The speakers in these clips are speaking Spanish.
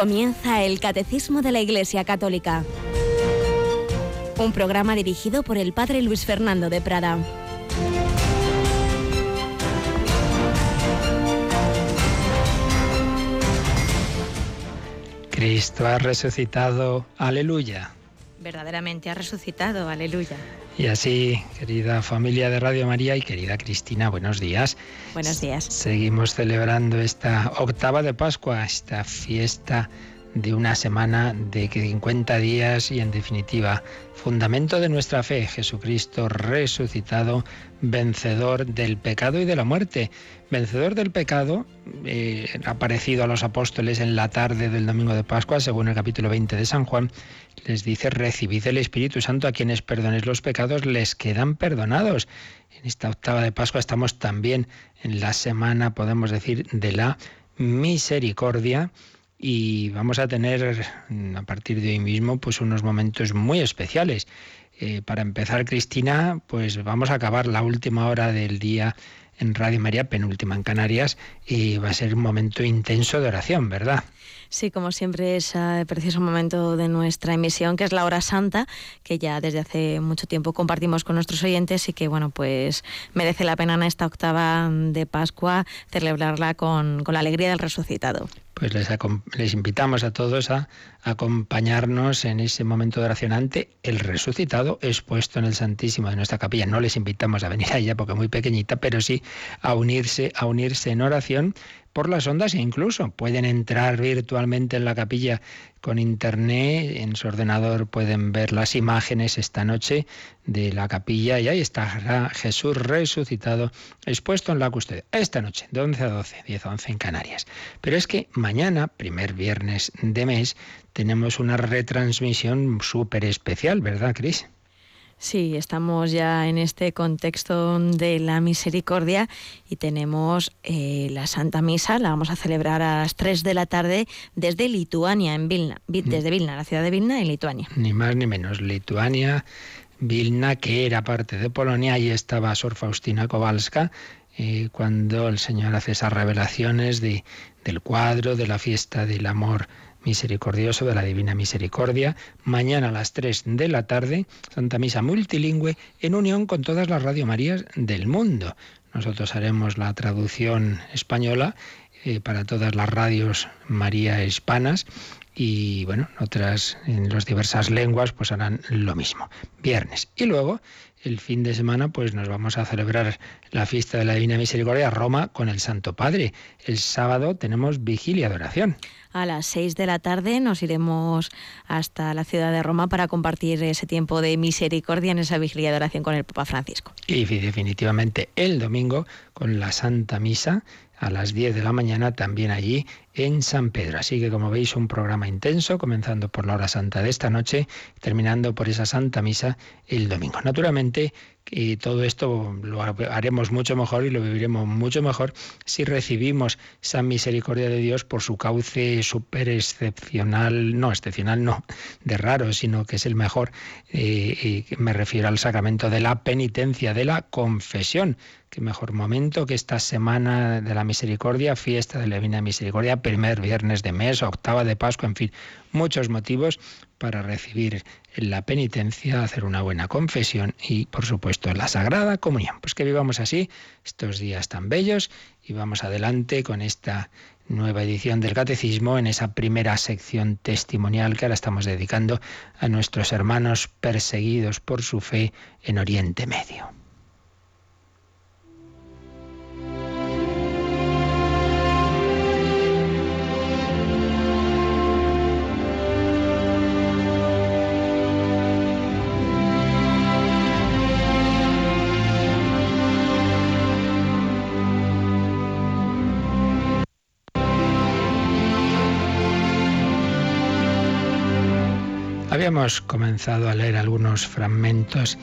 Comienza el Catecismo de la Iglesia Católica. Un programa dirigido por el Padre Luis Fernando de Prada. Cristo ha resucitado, aleluya. Verdaderamente ha resucitado, aleluya. Y así, querida familia de Radio María y querida Cristina, buenos días. Buenos días. Seguimos celebrando esta octava de Pascua, esta fiesta de una semana de 50 días y en definitiva fundamento de nuestra fe, Jesucristo resucitado, vencedor del pecado y de la muerte. Vencedor del pecado, eh, aparecido a los apóstoles en la tarde del domingo de Pascua, según el capítulo 20 de San Juan, les dice, recibid el Espíritu Santo a quienes perdones los pecados, les quedan perdonados. En esta octava de Pascua estamos también en la semana, podemos decir, de la misericordia y vamos a tener mm, a partir de hoy mismo pues unos momentos muy especiales. Eh, para empezar, Cristina, pues vamos a acabar la última hora del día en Radio María, penúltima en Canarias, y va a ser un momento intenso de oración, ¿verdad? Sí, como siempre, ese preciso momento de nuestra emisión, que es la hora santa, que ya desde hace mucho tiempo compartimos con nuestros oyentes y que, bueno, pues merece la pena en esta octava de Pascua celebrarla con, con la alegría del resucitado pues les, les, invitamos a todos a acompañarnos en ese momento de oración ante el resucitado expuesto en el Santísimo de nuestra capilla. No les invitamos a venir allá porque es muy pequeñita, pero sí a unirse, a unirse en oración por las ondas e incluso pueden entrar virtualmente en la capilla con internet, en su ordenador pueden ver las imágenes esta noche de la capilla y ahí está Jesús resucitado expuesto en la custodia. Esta noche, de 11 a 12, 10 a 11 en Canarias. Pero es que mañana, primer viernes de mes, tenemos una retransmisión súper especial, ¿verdad, Cris? Sí, estamos ya en este contexto de la misericordia y tenemos eh, la Santa Misa, la vamos a celebrar a las 3 de la tarde desde Lituania, en Vilna, mm. desde Vilna, la ciudad de Vilna, en Lituania. Ni más ni menos, Lituania, Vilna, que era parte de Polonia, ahí estaba Sor Faustina Kowalska, eh, cuando el Señor hace esas revelaciones de, del cuadro, de la fiesta del amor misericordioso de la Divina Misericordia, mañana a las 3 de la tarde, Santa Misa multilingüe en unión con todas las Radio Marías del mundo. Nosotros haremos la traducción española eh, para todas las radios María hispanas y bueno, otras en las diversas lenguas pues harán lo mismo. Viernes. Y luego el fin de semana pues nos vamos a celebrar la fiesta de la Divina Misericordia a Roma con el Santo Padre. El sábado tenemos vigilia de oración. A las seis de la tarde nos iremos hasta la ciudad de Roma para compartir ese tiempo de misericordia en esa vigilia de oración con el Papa Francisco. Y definitivamente el domingo con la Santa Misa a las 10 de la mañana también allí en San Pedro. Así que como veis un programa intenso, comenzando por la hora santa de esta noche, terminando por esa Santa Misa el domingo. Naturalmente y todo esto lo haremos mucho mejor y lo viviremos mucho mejor si recibimos esa misericordia de Dios por su cauce súper excepcional, no excepcional, no, de raro, sino que es el mejor. Eh, y me refiero al sacramento de la penitencia, de la confesión. Qué mejor momento que esta semana de la misericordia, fiesta de la Divina Misericordia, primer viernes de mes, octava de Pascua, en fin, muchos motivos para recibir la penitencia, hacer una buena confesión y, por supuesto, la Sagrada Comunión. Pues que vivamos así estos días tan bellos y vamos adelante con esta nueva edición del Catecismo en esa primera sección testimonial que ahora estamos dedicando a nuestros hermanos perseguidos por su fe en Oriente Medio. Habíamos comenzado a leer algunos fragmentos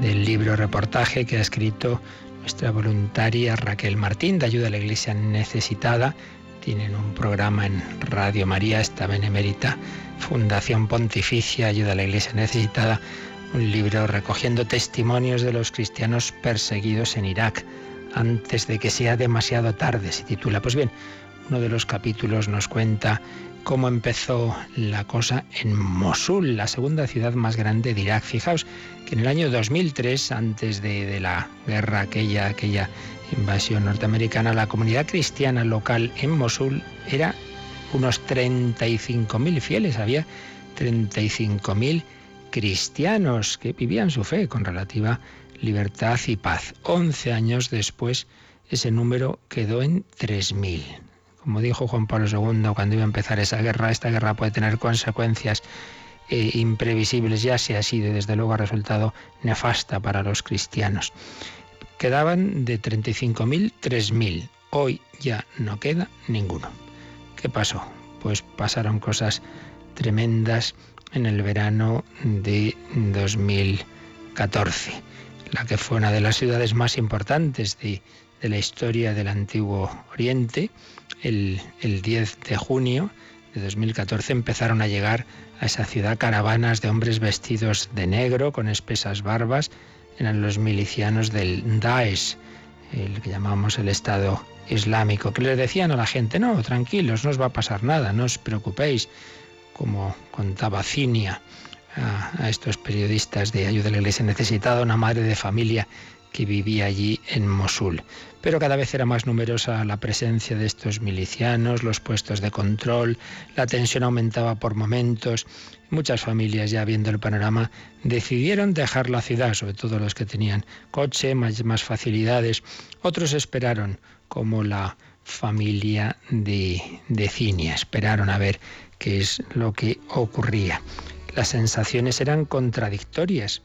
del libro reportaje que ha escrito nuestra voluntaria Raquel Martín de Ayuda a la Iglesia Necesitada. Tienen un programa en Radio María, esta benemérita Fundación Pontificia Ayuda a la Iglesia Necesitada, un libro recogiendo testimonios de los cristianos perseguidos en Irak antes de que sea demasiado tarde, se titula. Pues bien, uno de los capítulos nos cuenta cómo empezó la cosa en Mosul, la segunda ciudad más grande de Irak. Fijaos que en el año 2003, antes de, la guerra aquella, aquella invasión norteamericana, la comunidad cristiana local en Mosul era unos 35.000 fieles, había 35.000 cristianos que vivían su fe con relativa libertad y paz. Once años después, ese número quedó en 3.000. Como dijo Juan Pablo II cuando iba a empezar esa guerra, esta guerra puede tener consecuencias eh, imprevisibles, ya se ha sido y desde luego ha resultado nefasta para los cristianos. Quedaban de 35.000, 3.000. Hoy ya no queda ninguno. ¿Qué pasó? Pues pasaron cosas tremendas en el verano de 2014, la que fue una de las ciudades más importantes de la historia del antiguo Oriente el, 10 de junio de 2014 empezaron a llegar a esa ciudad caravanas de hombres vestidos de negro con espesas barbas. Eran los milicianos del Daesh, el que llamamos el Estado Islámico, que les decían a la gente, no, tranquilos, no os va a pasar nada, no os preocupéis, como contaba Cinia a, estos periodistas de ayuda a la iglesia necesitada, una madre de familia que vivía allí en Mosul. Pero cada vez era más numerosa la presencia de estos milicianos, los puestos de control, la tensión aumentaba por momentos. Muchas familias, ya viendo el panorama, decidieron dejar la ciudad, sobre todo los que tenían coche, más, facilidades. Otros esperaron, como la familia de, de esperaron a ver qué es lo que ocurría. Las sensaciones eran contradictorias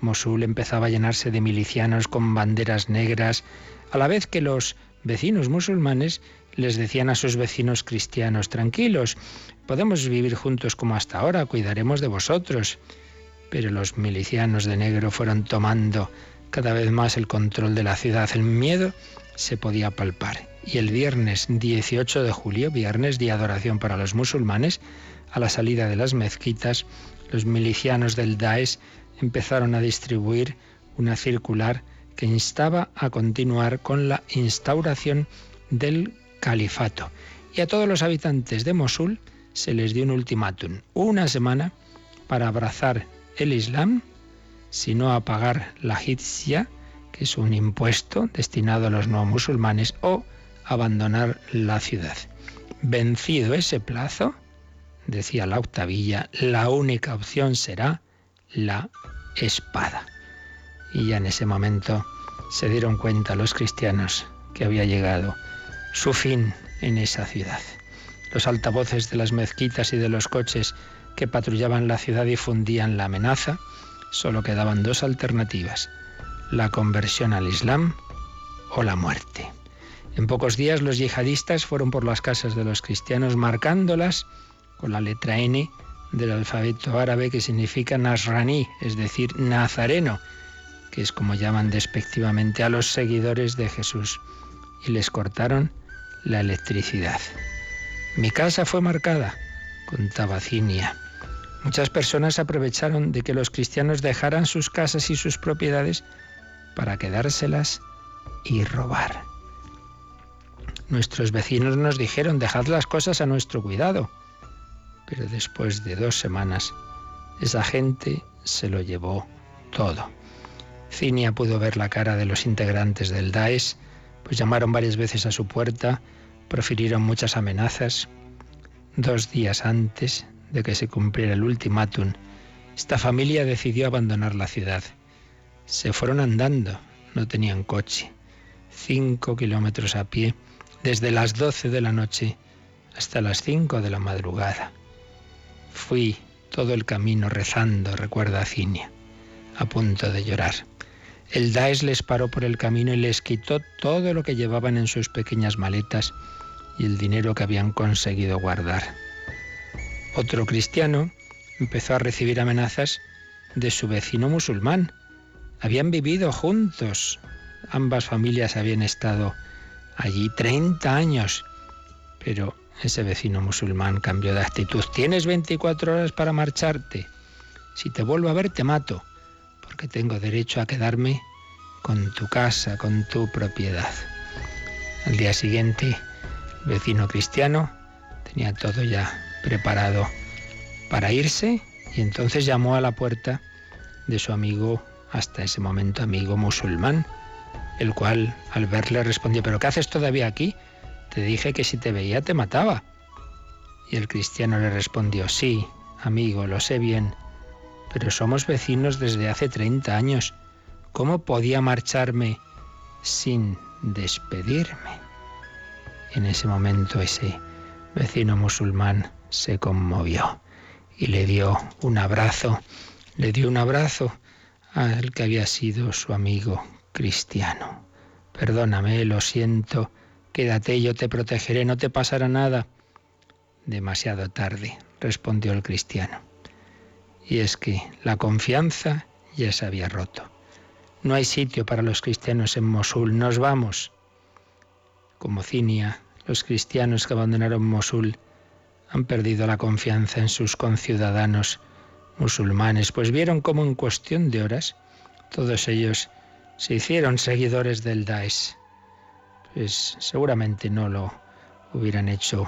Mosul empezaba a llenarse de milicianos con banderas negras, a la vez que los vecinos musulmanes les decían a sus vecinos cristianos, tranquilos, podemos vivir juntos como hasta ahora, cuidaremos de vosotros. Pero los milicianos de negro fueron tomando cada vez más el control de la ciudad. El miedo se podía palpar. Y el viernes 18 de julio, viernes de adoración para los musulmanes, a la salida de las mezquitas, los milicianos del Daesh empezaron a distribuir una circular que instaba a continuar con la instauración del califato. Y a todos los habitantes de Mosul se les dio un ultimátum, una semana para abrazar el Islam, sino a pagar la jizya, que es un impuesto destinado a los no musulmanes, o abandonar la ciudad. Vencido ese plazo, decía la octavilla, la única opción será la espada. Y ya en ese momento se dieron cuenta los cristianos que había llegado su fin en esa ciudad. Los altavoces de las mezquitas y de los coches que patrullaban la ciudad difundían la amenaza. Solo quedaban dos alternativas, la conversión al Islam o la muerte. En pocos días los yihadistas fueron por las casas de los cristianos marcándolas con la letra N del alfabeto árabe que significa Nasraní, es decir, Nazareno, que es como llaman despectivamente a los seguidores de Jesús, y les cortaron la electricidad. Mi casa fue marcada, contaba Cinia. Muchas personas aprovecharon de que los cristianos dejaran sus casas y sus propiedades para quedárselas y robar. Nuestros vecinos nos dijeron, dejad las cosas a nuestro cuidado pero después de dos semanas esa gente se lo llevó todo. Cinia pudo ver la cara de los integrantes del Daesh, pues llamaron varias veces a su puerta, profirieron muchas amenazas. Dos días antes de que se cumpliera el ultimátum, esta familia decidió abandonar la ciudad. Se fueron andando, no tenían coche. Cinco kilómetros a pie, desde las doce de la noche hasta las cinco de la madrugada. Fui todo el camino rezando, recuerda Cinia, a punto de llorar. El Daesh les paró por el camino y les quitó todo lo que llevaban en sus pequeñas maletas y el dinero que habían conseguido guardar. Otro cristiano empezó a recibir amenazas de su vecino musulmán. Habían vivido juntos. Ambas familias habían estado allí 30 años, pero ese vecino musulmán cambió de actitud. Tienes 24 horas para marcharte. Si te vuelvo a ver, te mato, porque tengo derecho a quedarme con tu casa, con tu propiedad. Al día siguiente, el vecino cristiano tenía todo ya preparado para irse y entonces llamó a la puerta de su amigo, hasta ese momento amigo musulmán, el cual al verle respondió, ¿pero qué haces todavía aquí? Te dije que si te veía te mataba. Y el cristiano le respondió, sí, amigo, lo sé bien, pero somos vecinos desde hace 30 años. ¿Cómo podía marcharme sin despedirme? En ese momento ese vecino musulmán se conmovió y le dio un abrazo, le dio un abrazo al que había sido su amigo cristiano. Perdóname, lo siento, quédate, yo te protegeré, no te pasará nada. Demasiado tarde, respondió el cristiano. Y es que la confianza ya se había roto. No hay sitio para los cristianos en Mosul, nos vamos. Como Cinia, los cristianos que abandonaron Mosul han perdido la confianza en sus conciudadanos musulmanes, pues vieron cómo en cuestión de horas todos ellos se hicieron seguidores del Daesh. Pues seguramente no lo hubieran hecho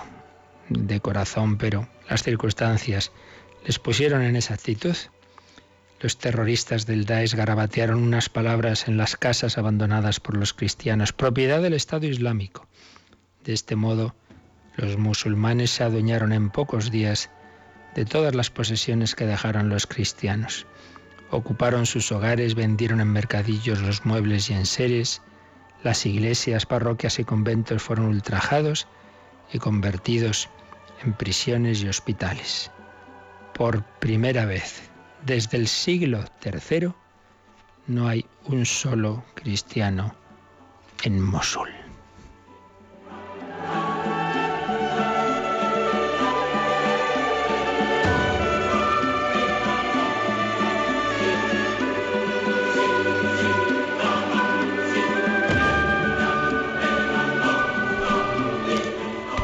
de corazón, pero las circunstancias les pusieron en esa actitud. Los terroristas del Daesh garabatearon unas palabras en las casas abandonadas por los cristianos, propiedad del Estado Islámico. De este modo, los musulmanes se adueñaron en pocos días de todas las posesiones que dejaron los cristianos. Ocuparon sus hogares, vendieron en mercadillos los muebles y enseres, las iglesias, parroquias y conventos fueron ultrajados y convertidos en prisiones y hospitales. Por primera vez desde el siglo III no hay un solo cristiano en Mosul.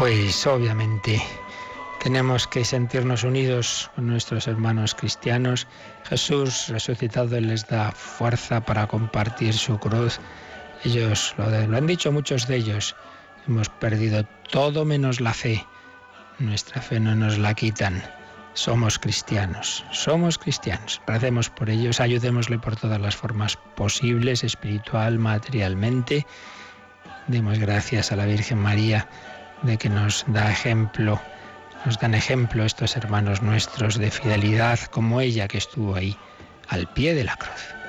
Pues obviamente tenemos que sentirnos unidos con nuestros hermanos cristianos. Jesús resucitado les da fuerza para compartir su cruz. Ellos lo, han dicho muchos de ellos. Hemos perdido todo menos la fe. Nuestra fe no nos la quitan. Somos cristianos, somos cristianos. Recemos por ellos, ayudémosle por todas las formas posibles, espiritual, materialmente. Demos gracias a la Virgen María de que nos da ejemplo, nos dan ejemplo estos hermanos nuestros de fidelidad como ella que estuvo ahí al pie de la cruz.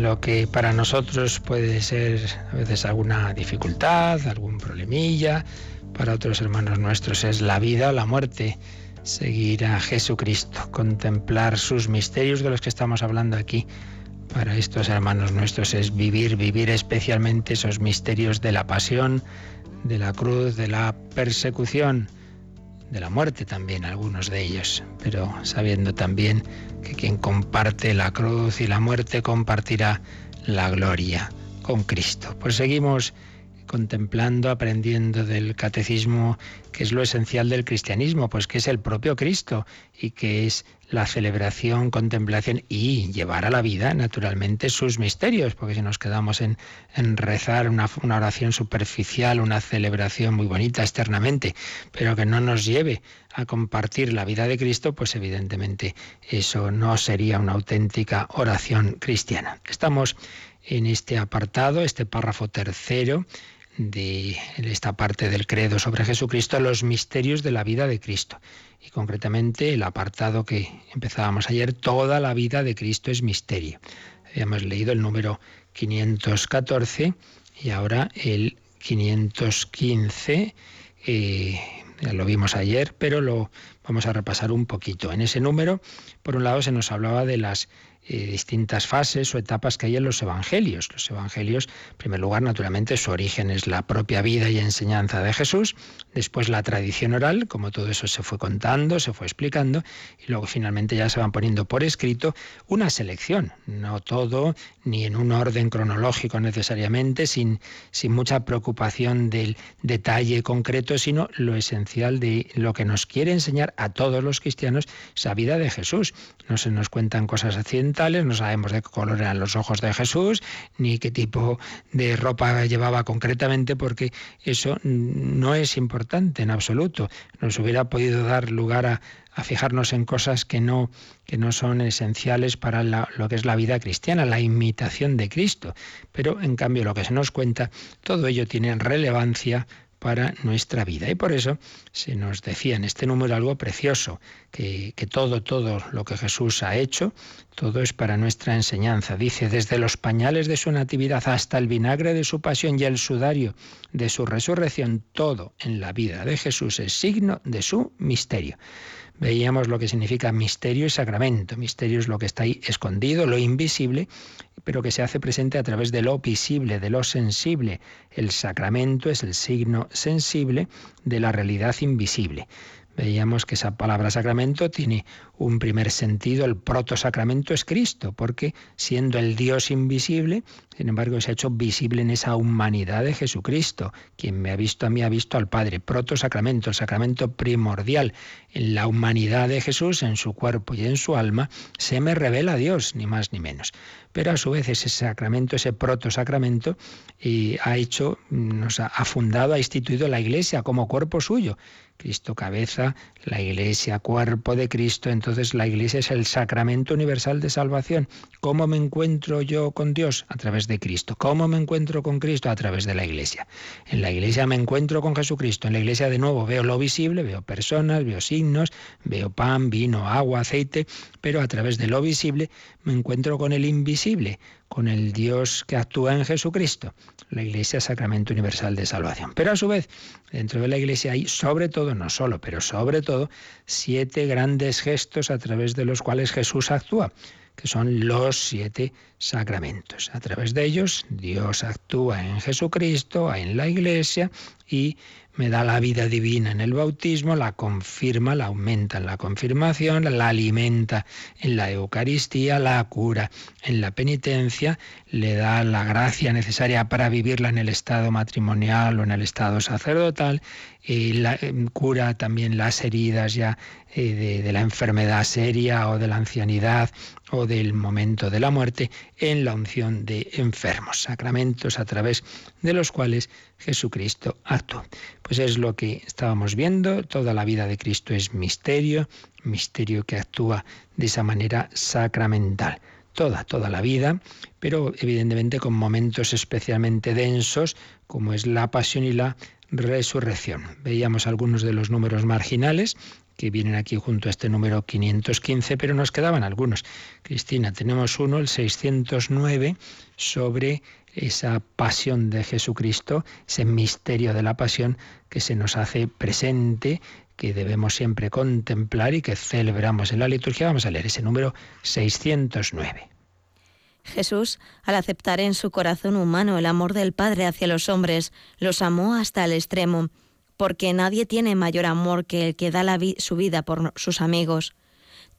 Lo que para nosotros puede ser a veces alguna dificultad, algún problemilla, para otros hermanos nuestros es la vida o la muerte. Seguir a Jesucristo, contemplar sus misterios de los que estamos hablando aquí. Para estos hermanos nuestros es vivir, vivir especialmente esos misterios de la pasión, de la cruz, de la persecución de la muerte también, algunos de ellos, pero sabiendo también que quien comparte la cruz y la muerte compartirá la gloria con Cristo. Pues seguimos contemplando, aprendiendo del catecismo, que es lo esencial del cristianismo, pues que es el propio Cristo y que es la celebración, contemplación y llevar a la vida, naturalmente, sus misterios, porque si nos quedamos en, rezar una, una oración superficial, una celebración muy bonita externamente, pero que no nos lleve a compartir la vida de Cristo, pues evidentemente eso no sería una auténtica oración cristiana. Estamos en este apartado, este párrafo tercero, de esta parte del credo sobre Jesucristo, los misterios de la vida de Cristo. Y concretamente el apartado que empezábamos ayer, toda la vida de Cristo es misterio. Habíamos leído el número 514 y ahora el 515. ya lo vimos ayer, pero lo vamos a repasar un poquito. En ese número, por un lado, se nos hablaba de las eh, distintas fases o etapas que hay en los evangelios. Los evangelios, en primer lugar, naturalmente, su origen es la propia vida y enseñanza de Jesús, después la tradición oral, como todo eso se fue contando, se fue explicando, y luego finalmente ya se van poniendo por escrito una selección, no todo, ni en un orden cronológico necesariamente, sin, sin mucha preocupación del detalle concreto, sino lo esencial de lo que nos quiere enseñar a todos los cristianos, esa vida de Jesús. No se nos cuentan cosas no sabemos de qué color eran los ojos de Jesús, ni qué tipo de ropa llevaba concretamente, porque eso no es importante en absoluto. Nos hubiera podido dar lugar a, fijarnos en cosas que no, que no son esenciales para lo que es la vida cristiana, la imitación de Cristo. Pero en cambio lo que se nos cuenta, todo ello tiene relevancia para nuestra vida. Y por eso se nos decía en este número algo precioso, que, que, todo, todo lo que Jesús ha hecho, todo es para nuestra enseñanza. Dice, desde los pañales de su natividad hasta el vinagre de su pasión y el sudario de su resurrección, todo en la vida de Jesús es signo de su misterio veíamos lo que significa misterio y sacramento. Misterio es lo que está ahí escondido, lo invisible, pero que se hace presente a través de lo visible, de lo sensible. El sacramento es el signo sensible de la realidad invisible. Veíamos que esa palabra sacramento tiene un primer sentido, el proto-sacramento es Cristo, porque siendo el Dios invisible, sin embargo se ha hecho visible en esa humanidad de Jesucristo. Quien me ha visto a mí ha visto al Padre. Proto-sacramento, el sacramento primordial. En la humanidad de Jesús, en su cuerpo y en su alma, se me revela Dios, ni más ni menos. Pero a su vez ese sacramento, ese proto-sacramento, eh, ha hecho, nos ha fundado, ha instituido la Iglesia como cuerpo suyo. Cristo cabeza, la Iglesia cuerpo de Cristo, entonces la Iglesia es el sacramento universal de salvación. ¿Cómo me encuentro yo con Dios? A través de Cristo. ¿Cómo me encuentro con Cristo? A través de la Iglesia. En la Iglesia me encuentro con Jesucristo. En la Iglesia de nuevo veo lo visible, veo personas, veo signos, veo pan, vino, agua, aceite, pero a través de lo visible me encuentro con el invisible, con el Dios que actúa en Jesucristo. La Iglesia es sacramento universal de salvación. Pero a su vez, dentro de la Iglesia hay sobre todo, no solo, pero sobre todo, siete grandes gestos a través de los cuales Jesús actúa que son los siete sacramentos. A través de ellos Dios actúa en Jesucristo, en la Iglesia y me da la vida divina en el bautismo, la confirma, la aumenta en la confirmación, la alimenta en la Eucaristía, la cura en la penitencia, le da la gracia necesaria para vivirla en el estado matrimonial o en el estado sacerdotal, y la, em, cura también las heridas ya eh, de la enfermedad seria o de la ancianidad o del momento de la muerte en la unción de enfermos, sacramentos a través de los cuales Jesucristo actuó. Pues es lo que estábamos viendo, toda la vida de Cristo es misterio, misterio que actúa de esa manera sacramental. Toda, toda la vida, pero evidentemente con momentos especialmente densos, como es la pasión y la resurrección. Veíamos algunos de los números marginales que vienen aquí junto a este número 515, pero nos quedaban algunos. Cristina, tenemos uno, el 609, sobre esa pasión de Jesucristo, ese misterio de la pasión que se nos hace presente, que debemos siempre contemplar y que celebramos en la liturgia. Vamos a leer ese número 609. Jesús, al aceptar en su corazón humano el amor del Padre hacia los hombres, los amó hasta el extremo, porque nadie tiene mayor amor que el que da su vida por sus amigos.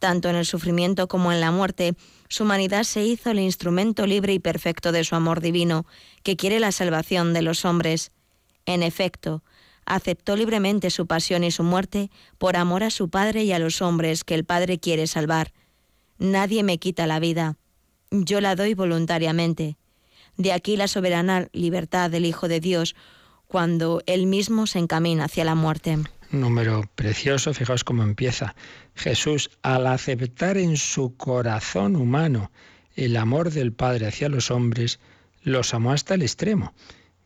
Tanto en el sufrimiento como en la muerte, su humanidad se hizo el instrumento libre y perfecto de su amor divino, que quiere la salvación de los hombres. En efecto, aceptó libremente su pasión y su muerte por amor a su Padre y a los hombres que el Padre quiere salvar. Nadie me quita la vida, yo la doy voluntariamente. De aquí la soberana libertad del Hijo de Dios cuando Él mismo se encamina hacia la muerte número precioso, fijaos cómo empieza. Jesús, al aceptar en su corazón humano el amor del Padre hacia los hombres, los amó hasta el extremo.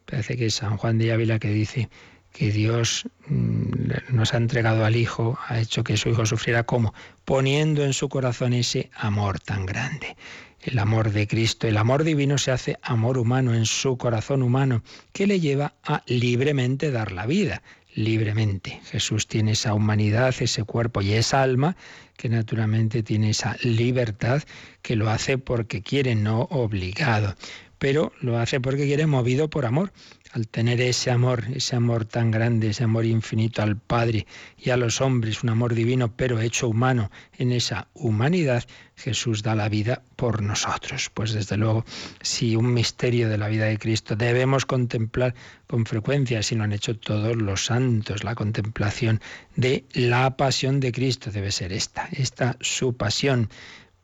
Parece que es San Juan de Ávila que dice que Dios mm, nos ha entregado al Hijo, ha hecho que su Hijo sufriera como poniendo en su corazón ese amor tan grande. el amor de Cristo. El amor divino se hace amor humano en su corazón humano, que le lleva a libremente dar la vida libremente. Jesús tiene esa humanidad, ese cuerpo y esa alma que naturalmente tiene esa libertad que lo hace porque quiere, no obligado, pero lo hace porque quiere movido por amor al tener ese amor, ese amor tan grande, ese amor infinito al Padre y a los hombres, un amor divino pero hecho humano en esa humanidad, Jesús da la vida por nosotros. Pues desde luego, si un misterio de la vida de Cristo debemos contemplar con frecuencia, si lo han hecho todos los santos, la contemplación de la pasión de Cristo debe ser esta, esta su pasión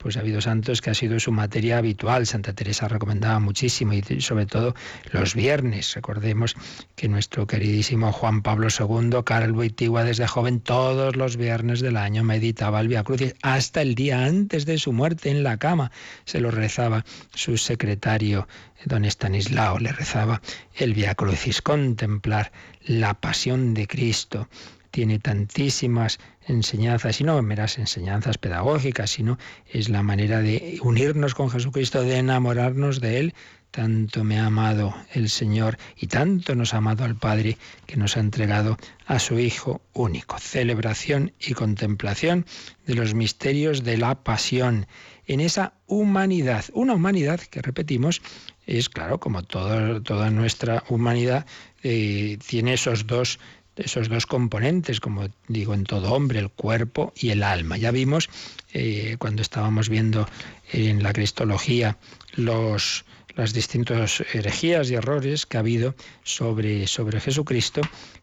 pues ha habido santos que ha sido su materia habitual. Santa Teresa recomendaba muchísimo y sobre todo los viernes. Recordemos que nuestro queridísimo Juan Pablo II, Carl Wojtyła, desde joven todos los viernes del año meditaba el Via Crucis hasta el día antes de su muerte en la cama. Se lo rezaba su secretario don Estanislao, le rezaba el Via Crucis, contemplar la pasión de Cristo tiene tantísimas enseñanzas, y no meras enseñanzas pedagógicas, sino es la manera de unirnos con Jesucristo, de enamorarnos de Él. Tanto me ha amado el Señor y tanto nos ha amado al Padre que nos ha entregado a su Hijo único. Celebración y contemplación de los misterios de la pasión en esa humanidad. Una humanidad que, repetimos, es claro, como toda nuestra humanidad, eh, tiene esos dos esos dos componentes, como digo, en todo hombre, el cuerpo y el alma. Ya vimos eh, cuando estábamos viendo en la cristología los, las distintas herejías y errores que ha habido sobre, sobre Jesucristo,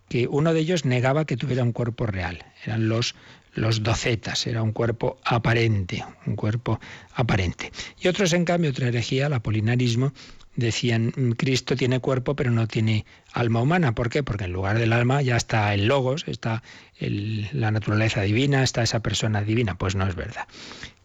que uno de ellos negaba que tuviera un cuerpo real. Eran los los docetas, era un cuerpo aparente, un cuerpo aparente. Y otros, en cambio, otra herejía, el apolinarismo, decían, mm, Cristo tiene cuerpo pero no tiene alma humana. ¿Por qué? Porque en lugar del alma ya está el logos, está la naturaleza divina, está esa persona divina. Pues no es verdad.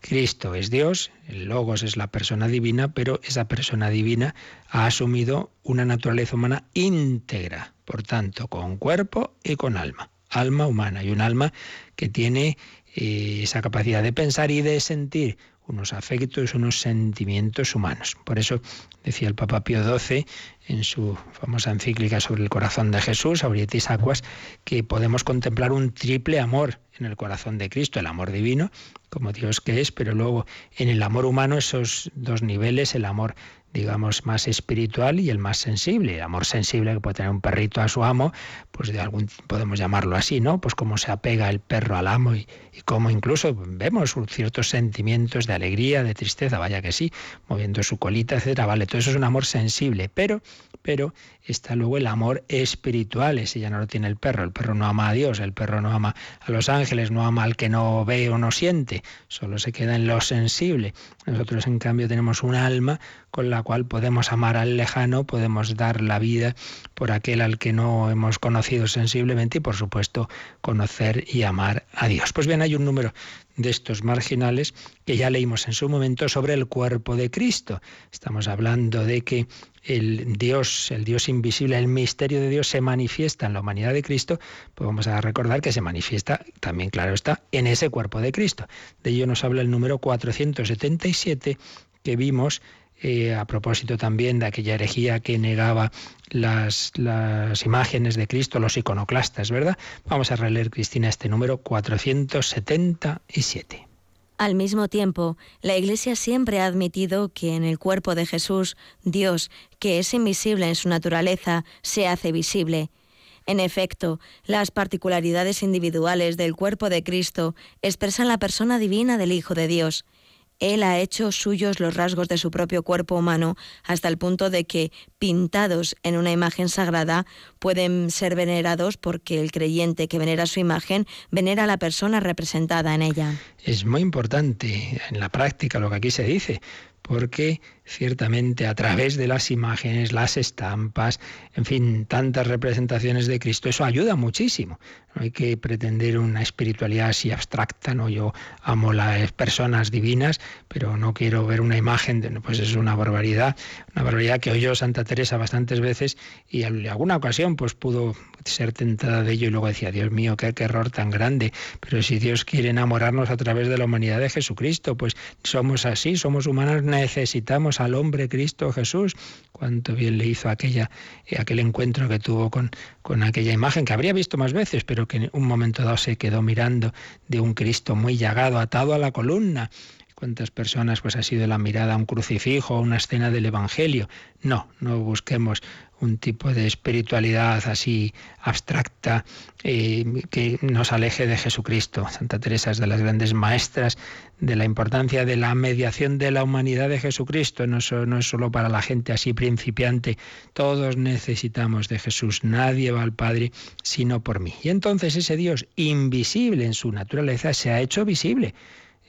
Cristo es Dios, el logos es la persona divina, pero esa persona divina ha asumido una naturaleza humana íntegra, por tanto, con cuerpo y con alma. Alma humana y un alma que tiene eh, esa capacidad de pensar y de sentir unos afectos, unos sentimientos humanos. Por eso decía el Papa Pío XII en su famosa encíclica sobre el corazón de Jesús, Aurietis Aquas, que podemos contemplar un triple amor en el corazón de Cristo, el amor divino, como Dios que es, pero luego en el amor humano esos dos niveles, el amor digamos, más espiritual y el más sensible. El amor sensible que puede tener un perrito a su amo, pues de algún podemos llamarlo así, ¿no? Pues cómo se apega el perro al amo y, y cómo incluso vemos ciertos sentimientos de alegría, de tristeza, vaya que sí, moviendo su colita, etcétera, vale, todo eso es un amor sensible, pero pero está luego el amor espiritual, ese ya no lo tiene el perro, el perro no ama a Dios, el perro no ama a los ángeles, no ama al que no ve o no siente, solo se queda en lo sensible. Nosotros en cambio tenemos un alma con la cual podemos amar al lejano, podemos dar la vida por aquel al que no hemos conocido sensiblemente y por supuesto conocer y amar a Dios. Pues bien, hay un número de estos marginales que ya leímos en su momento sobre el cuerpo de Cristo. Estamos hablando de que el Dios, el Dios invisible, el misterio de Dios se manifiesta en la humanidad de Cristo, pues vamos a recordar que se manifiesta también, claro está, en ese cuerpo de Cristo. De ello nos habla el número 477 que vimos eh, a propósito también de aquella herejía que negaba las, las imágenes de Cristo, los iconoclastas, ¿verdad? Vamos a releer, Cristina, este número 477. Al mismo tiempo, la Iglesia siempre ha admitido que en el cuerpo de Jesús, Dios, que es invisible en su naturaleza, se hace visible. En efecto, las particularidades individuales del cuerpo de Cristo expresan la persona divina del Hijo de Dios. Él ha hecho suyos los rasgos de su propio cuerpo humano hasta el punto de que, pintados en una imagen sagrada, pueden ser venerados porque el creyente que venera su imagen venera a la persona representada en ella. Es muy importante en la práctica lo que aquí se dice, porque ciertamente a través de las imágenes, las estampas, en fin, tantas representaciones de Cristo, eso ayuda muchísimo. No hay que pretender una espiritualidad así abstracta, ¿no? Yo amo las personas divinas, pero no quiero ver una imagen, de, pues es una barbaridad, una barbaridad que oyó Santa Teresa bastantes veces y en alguna ocasión pues pudo ser tentada de ello y luego decía, Dios mío, qué, qué error tan grande, pero si Dios quiere enamorarnos a través de la humanidad de Jesucristo, pues somos así, somos humanos necesitamos al hombre Cristo Jesús. Cuánto bien le hizo aquella, eh, aquel encuentro que tuvo con, con aquella imagen que habría visto más veces, pero que en un momento dado se quedó mirando de un Cristo muy llagado, atado a la columna cuántas personas pues ha sido la mirada a un crucifijo, a una escena del Evangelio. No, no busquemos un tipo de espiritualidad así abstracta eh, que nos aleje de Jesucristo. Santa Teresa es de las grandes maestras de la importancia de la mediación de la humanidad de Jesucristo. No, no es solo para la gente así principiante. Todos necesitamos de Jesús. Nadie va al Padre sino por mí. Y entonces ese Dios invisible en su naturaleza se ha hecho visible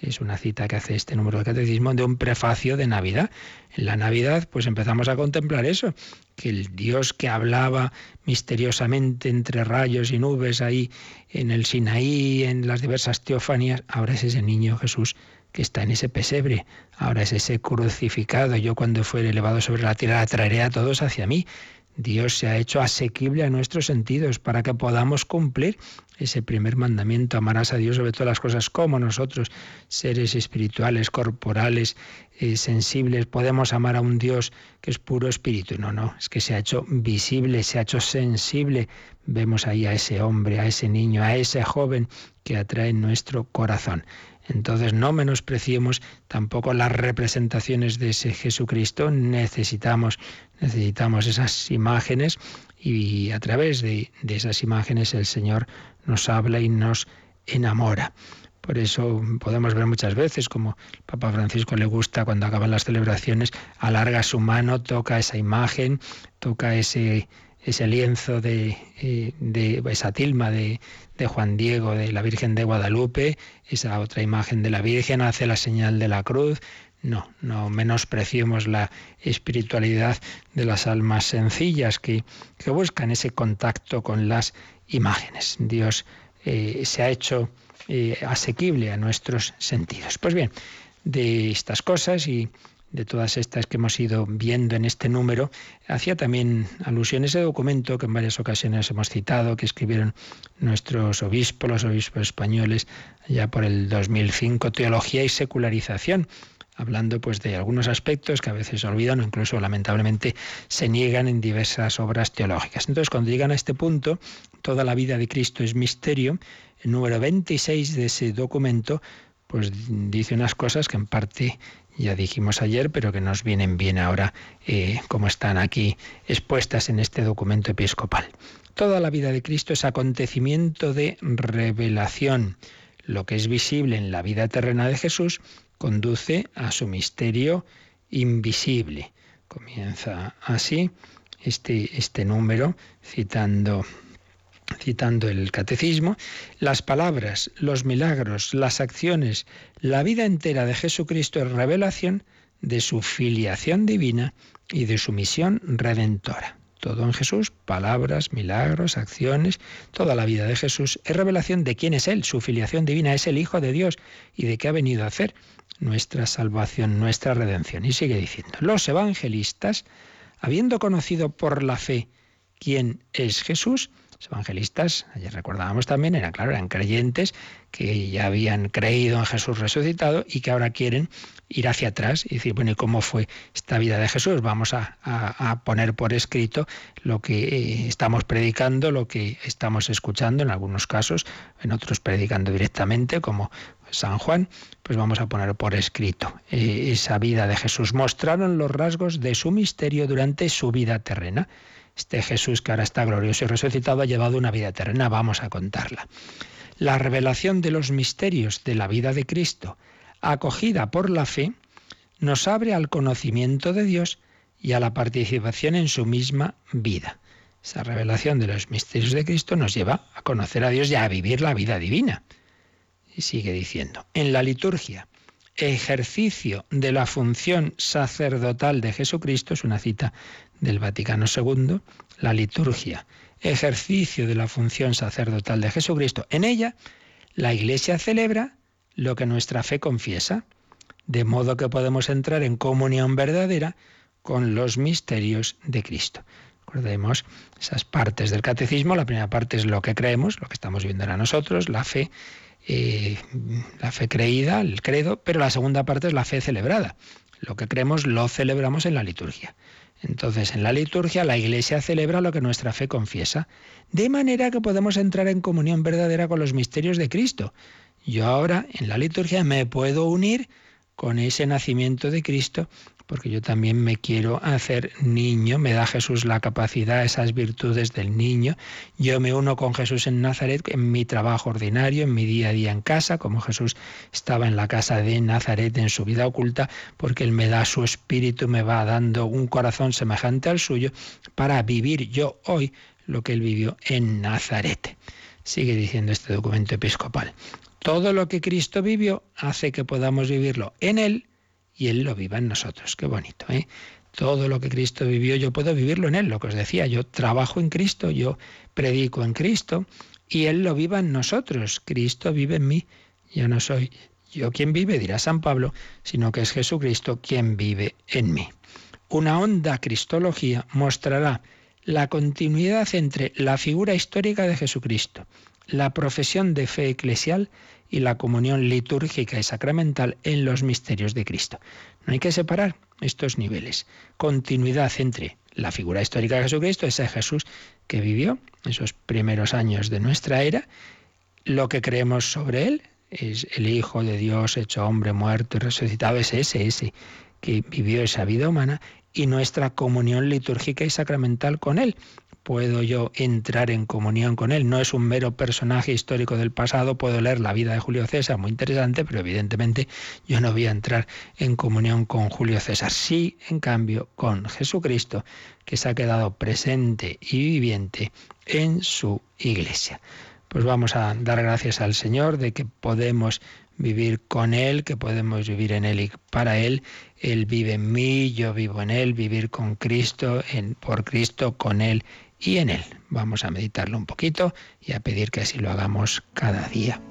es una cita que hace este número de catecismo de un prefacio de Navidad. En la Navidad, pues empezamos a contemplar eso, que el Dios que hablaba misteriosamente entre rayos y nubes ahí en el Sinaí, en las diversas teofanías, ahora es ese niño Jesús que está en ese pesebre, ahora es ese crucificado. Yo cuando fuere elevado sobre la tierra atraeré a todos hacia mí. Dios se ha hecho asequible a nuestros sentidos para que podamos cumplir ese primer mandamiento, amarás a Dios sobre todas las cosas, como nosotros, seres espirituales, corporales, eh, sensibles, podemos amar a un Dios que es puro espíritu. No, no, es que se ha hecho visible, se ha hecho sensible. Vemos ahí a ese hombre, a ese niño, a ese joven que atrae nuestro corazón. Entonces no menospreciemos tampoco las representaciones de ese Jesucristo, necesitamos, necesitamos esas imágenes y a través de, esas imágenes el Señor nos habla y nos enamora. Por eso podemos ver muchas veces como Papa Francisco le gusta cuando acaban las celebraciones, alarga su mano, toca esa imagen, toca ese, ese lienzo de, eh, de esa tilma de, de, Juan Diego, de la Virgen de Guadalupe, esa otra imagen de la Virgen, hace la señal de la cruz. No, no menospreciemos la espiritualidad de las almas sencillas que, que buscan ese contacto con las imágenes. Dios eh, se ha hecho eh, asequible a nuestros sentidos. Pues bien, de estas cosas y de todas estas que hemos ido viendo en este número, hacía también alusión a ese documento que en varias ocasiones hemos citado, que escribieron nuestros obispos, los obispos españoles, ya por el 2005, Teología y Secularización, hablando pues de algunos aspectos que a veces se olvidan o incluso lamentablemente se niegan en diversas obras teológicas. Entonces, cuando llegan a este punto, toda la vida de Cristo es misterio, el número 26 de ese documento pues dice unas cosas que en parte ya dijimos ayer, pero que nos vienen bien ahora eh, como están aquí expuestas en este documento episcopal. Toda la vida de Cristo es acontecimiento de revelación. Lo que es visible en la vida terrena de Jesús conduce a su misterio invisible. Comienza así este, este número citando citando el catecismo, las palabras, los milagros, las acciones, la vida entera de Jesucristo es revelación de su filiación divina y de su misión redentora. Todo en Jesús, palabras, milagros, acciones, toda la vida de Jesús es revelación de quién es Él, su filiación divina, es el Hijo de Dios y de qué ha venido a hacer nuestra salvación, nuestra redención. Y sigue diciendo, los evangelistas, habiendo conocido por la fe quién es Jesús, los evangelistas, ayer recordábamos también, eran, claro, eran creyentes que ya habían creído en Jesús resucitado y que ahora quieren ir hacia atrás y decir, bueno, ¿y cómo fue esta vida de Jesús? Vamos a, poner por escrito lo que eh, estamos predicando, lo que estamos escuchando en algunos casos, en otros predicando directamente, como San Juan, pues vamos a poner por escrito eh, esa vida de Jesús. Mostraron los rasgos de su misterio durante su vida terrena. Este Jesús que ahora está glorioso y resucitado ha llevado una vida terrena, vamos a contarla. La revelación de los misterios de la vida de Cristo, acogida por la fe, nos abre al conocimiento de Dios y a la participación en su misma vida. Esa revelación de los misterios de Cristo nos lleva a conocer a Dios y a vivir la vida divina. Y sigue diciendo, en la liturgia, ejercicio de la función sacerdotal de Jesucristo, es una cita del Vaticano II, la liturgia, ejercicio de la función sacerdotal de Jesucristo. En ella, la Iglesia celebra lo que nuestra fe confiesa, de modo que podemos entrar en comunión verdadera con los misterios de Cristo. Recordemos esas partes del catecismo. La primera parte es lo que creemos, lo que estamos viendo ahora nosotros, la fe, eh, la fe creída, el credo, pero la segunda parte es la fe celebrada. Lo que creemos lo celebramos en la liturgia. Entonces, en la liturgia la Iglesia celebra lo que nuestra fe confiesa, de manera que podemos entrar en comunión verdadera con los misterios de Cristo. Yo ahora, en la liturgia, me puedo unir con ese nacimiento de Cristo porque yo también me quiero hacer niño, me da Jesús la capacidad, esas virtudes del niño, yo me uno con Jesús en Nazaret en mi trabajo ordinario, en mi día a día en casa, como Jesús estaba en la casa de Nazaret en su vida oculta, porque Él me da su espíritu, me va dando un corazón semejante al suyo para vivir yo hoy lo que Él vivió en Nazaret. Sigue diciendo este documento episcopal. Todo lo que Cristo vivió hace que podamos vivirlo en Él y Él lo viva en nosotros. Qué bonito, ¿eh? Todo lo que Cristo vivió, yo puedo vivirlo en Él, lo que os decía, yo trabajo en Cristo, yo predico en Cristo y Él lo viva en nosotros. Cristo vive en mí, yo no soy yo quien vive, dirá San Pablo, sino que es Jesucristo quien vive en mí. Una honda cristología mostrará la continuidad entre la figura histórica de Jesucristo, la profesión de fe eclesial y la comunión litúrgica y sacramental en los misterios de Cristo. No hay que separar estos niveles. Continuidad entre la figura histórica de Jesucristo, ese Jesús que vivió esos primeros años de nuestra era, lo que creemos sobre él es el Hijo de Dios hecho hombre, muerto y resucitado, es ese, ese que vivió esa vida humana, y nuestra comunión litúrgica y sacramental con él, puedo yo entrar en comunión con él. No es un mero personaje histórico del pasado, puedo leer la vida de Julio César, muy interesante, pero evidentemente yo no voy a entrar en comunión con Julio César. Sí, en cambio, con Jesucristo, que se ha quedado presente y viviente en su iglesia. Pues vamos a dar gracias al Señor de que podemos vivir con Él, que podemos vivir en Él y para Él. Él vive en mí, yo vivo en Él, vivir con Cristo, en, por Cristo, con Él y en Él. Vamos a meditarlo un poquito y a pedir que así lo hagamos cada día.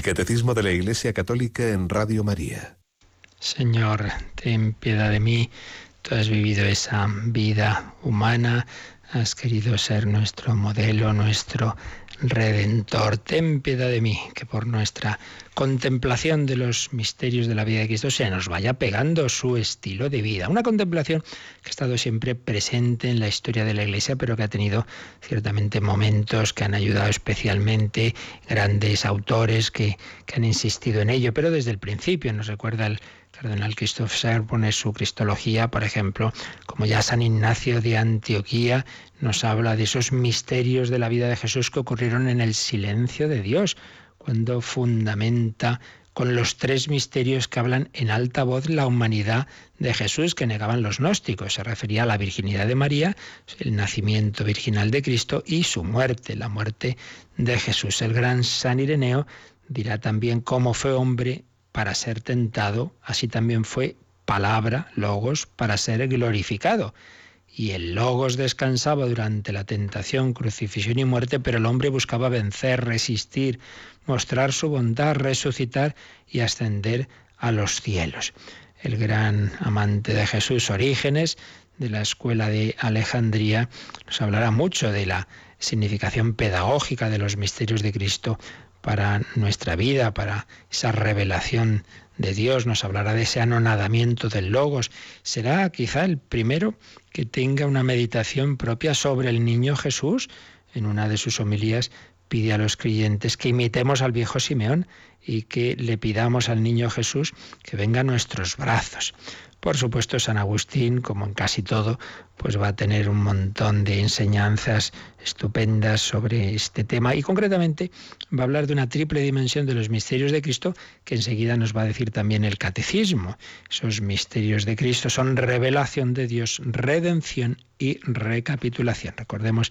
El Catecismo de la Iglesia Católica en Radio María. Señor, ten piedad de mí. Tú has vivido esa vida humana, has querido ser nuestro modelo, nuestro Redentor, ten piedad de mí, que por nuestra contemplación de los misterios de la vida de Cristo se nos vaya pegando su estilo de vida. Una contemplación que ha estado siempre presente en la historia de la Iglesia, pero que ha tenido ciertamente momentos que han ayudado especialmente, grandes autores que, que han insistido en ello, pero desde el principio nos recuerda el cardenal Christoph Ser pone su Cristología, por ejemplo, como ya San Ignacio de Antioquía nos habla de esos misterios de la vida de Jesús que ocurrieron en el silencio de Dios, cuando fundamenta con los tres misterios que hablan en alta voz la humanidad de Jesús que negaban los gnósticos. Se refería a la virginidad de María, el nacimiento virginal de Cristo y su muerte, la muerte de Jesús. El gran San Ireneo dirá también cómo fue hombre para ser tentado, así también fue palabra, logos, para ser glorificado. Y el logos descansaba durante la tentación, crucifixión y muerte, pero el hombre buscaba vencer, resistir, mostrar su bondad, resucitar y ascender a los cielos. El gran amante de Jesús, Orígenes, de la escuela de Alejandría, nos hablará mucho de la significación pedagógica de los misterios de Cristo para nuestra vida, para esa revelación de Dios, nos hablará de ese anonadamiento del logos. Será quizá el primero que tenga una meditación propia sobre el niño Jesús. En una de sus homilías pide a los creyentes que imitemos al viejo Simeón y que le pidamos al niño Jesús que venga a nuestros brazos. Por supuesto, San Agustín, como en casi todo, pues va a tener un montón de enseñanzas estupendas sobre este tema y concretamente va a hablar de una triple dimensión de los misterios de Cristo que enseguida nos va a decir también el catecismo. Esos misterios de Cristo son revelación de Dios, redención y recapitulación. Recordemos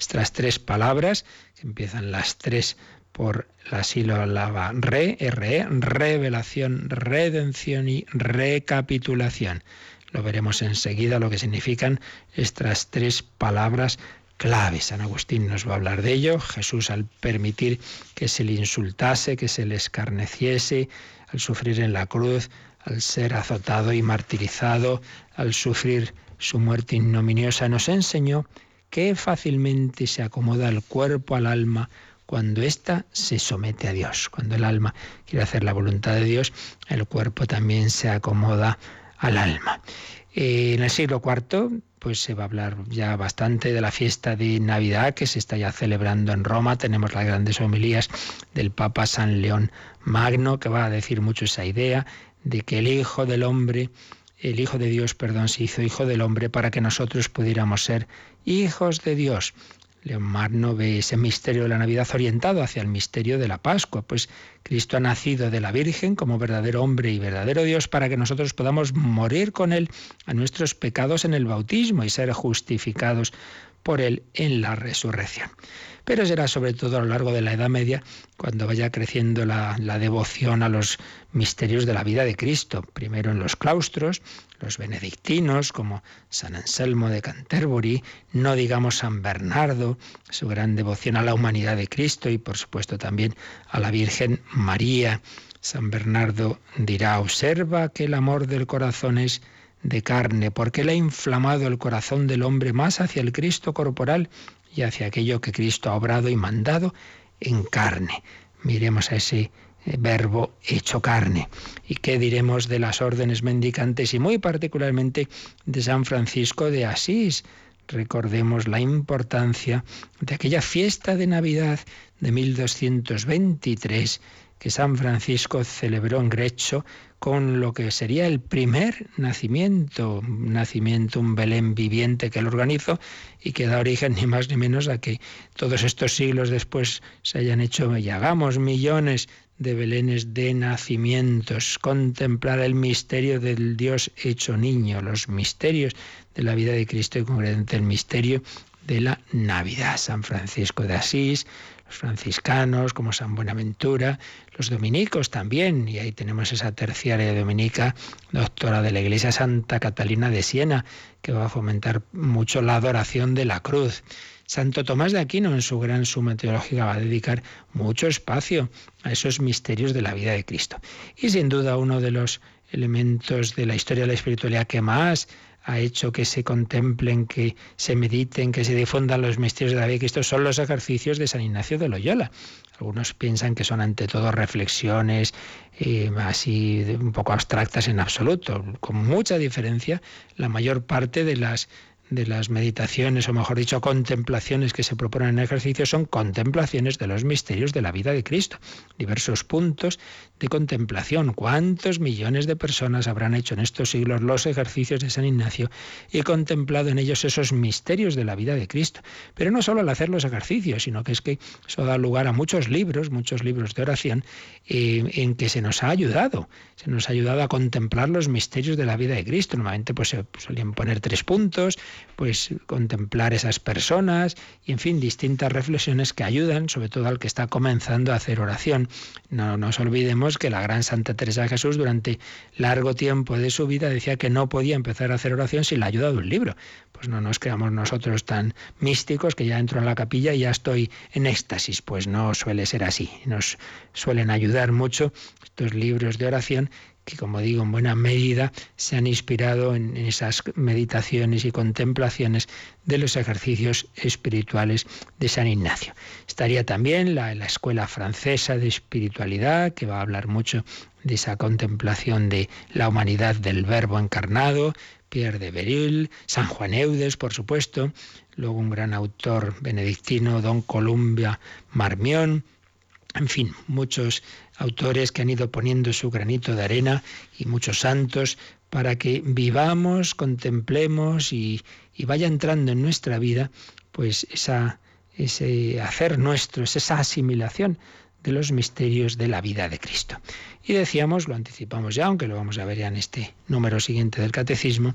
estas tres palabras que empiezan las tres por la sílaba re, re, revelación, redención y recapitulación. Lo veremos enseguida lo que significan estas tres palabras clave. San Agustín nos va a hablar de ello. Jesús al permitir que se le insultase, que se le escarneciese, al sufrir en la cruz, al ser azotado y martirizado, al sufrir su muerte ignominiosa, nos enseñó que fácilmente se acomoda el cuerpo al alma cuando ésta se somete a Dios. Cuando el alma quiere hacer la voluntad de Dios, el cuerpo también se acomoda al alma. Eh, en el siglo IV, pues se va a hablar ya bastante de la fiesta de Navidad que se está ya celebrando en Roma. Tenemos las grandes homilías del Papa San León Magno, que va a decir mucho esa idea de que el Hijo del Hombre, el Hijo de Dios, perdón, se hizo Hijo del Hombre para que nosotros pudiéramos ser hijos de Dios. León Magno ve ese misterio de la Navidad orientado hacia el misterio de la Pascua, pues Cristo ha nacido de la Virgen como verdadero hombre y verdadero Dios para que nosotros podamos morir con Él a nuestros pecados en el bautismo y ser justificados por Él en la resurrección pero será sobre todo a lo largo de la Edad Media cuando vaya creciendo la, devoción a los misterios de la vida de Cristo, primero en los claustros, los benedictinos como San Anselmo de Canterbury, no digamos San Bernardo, su gran devoción a la humanidad de Cristo y por supuesto también a la Virgen María. San Bernardo dirá, observa que el amor del corazón es de carne, porque le ha inflamado el corazón del hombre más hacia el Cristo corporal y hacia aquello que Cristo ha obrado y mandado en carne. Miremos a ese eh, verbo hecho carne. ¿Y qué diremos de las órdenes mendicantes y muy particularmente de San Francisco de Asís? Recordemos la importancia de aquella fiesta de Navidad de 1223 que San Francisco celebró en Grecho con lo que sería el primer nacimiento, nacimiento, un Belén viviente que él organizó y que da origen ni más ni menos a que todos estos siglos después se hayan hecho y hagamos millones de Belenes de nacimientos, contemplar el misterio del Dios hecho niño, los misterios de la vida de Cristo y concretamente el misterio de la Navidad. San Francisco de Asís, los franciscanos como San Buenaventura, los dominicos también, y ahí tenemos esa terciaria dominica, doctora de la Iglesia Santa Catalina de Siena, que va a fomentar mucho la adoración de la cruz. Santo Tomás de Aquino en su gran suma teológica va a dedicar mucho espacio a esos misterios de la vida de Cristo. Y sin duda uno de los elementos de la historia de la espiritualidad que más ha hecho que se contemplen, que se mediten, que se difundan los misterios de la vida de Cristo son los ejercicios de San Ignacio de Loyola. Algunos piensan que son ante todo reflexiones eh, así un poco abstractas en absoluto. Con mucha diferencia, la mayor parte de las de las meditaciones, o mejor dicho, contemplaciones que se proponen en ejercicio son contemplaciones de los misterios de la vida de Cristo. Diversos puntos de contemplación. ¿Cuántos millones de personas habrán hecho en estos siglos los ejercicios de San Ignacio y contemplado en ellos esos misterios de la vida de Cristo? Pero no solo al hacer los ejercicios, sino que es que eso da lugar a muchos libros, muchos libros de oración, eh, en que se nos ha ayudado. Se nos ha ayudado a contemplar los misterios de la vida de Cristo. Normalmente pues se solían poner tres puntos, pues contemplar esas personas y en fin, distintas reflexiones que ayudan, sobre todo al que está comenzando a hacer oración. No nos olvidemos que la gran Santa Teresa de Jesús durante largo tiempo de su vida decía que no podía empezar a hacer oración sin la ayuda de un libro. Pues no nos creamos nosotros tan místicos que ya entro en la capilla y ya estoy en éxtasis. Pues no suele ser así. Nos suelen ayudar mucho estos libros de oración que como digo en buena medida se han inspirado en esas meditaciones y contemplaciones de los ejercicios espirituales de San Ignacio. Estaría también la, la Escuela Francesa de Espiritualidad, que va a hablar mucho de esa contemplación de la humanidad del Verbo encarnado, Pierre de Beril, San Juan Eudes, por supuesto, luego un gran autor benedictino, Don Columbia Marmión, en fin, muchos autores que han ido poniendo su granito de arena y muchos santos para que vivamos, contemplemos y, vaya entrando en nuestra vida pues esa, ese hacer nuestro, esa asimilación de los misterios de la vida de Cristo. Y decíamos, lo anticipamos ya, aunque lo vamos a ver ya en este número siguiente del Catecismo,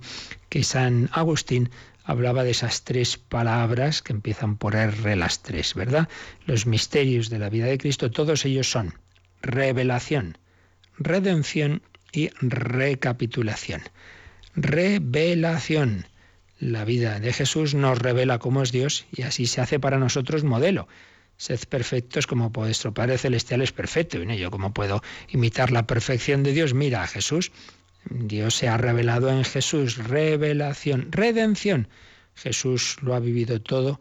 que San Agustín hablaba de esas tres palabras que empiezan por R las tres, ¿verdad? Los misterios de la vida de Cristo, todos ellos son revelación, redención y recapitulación. Revelación. La vida de Jesús nos revela cómo es Dios y así se hace para nosotros modelo. Sed perfectos como vuestro Padre Celestial es perfecto. Y yo, ¿cómo puedo imitar la perfección de Dios? Mira a Jesús. Dios se ha revelado en Jesús. Revelación, redención. Jesús lo ha vivido todo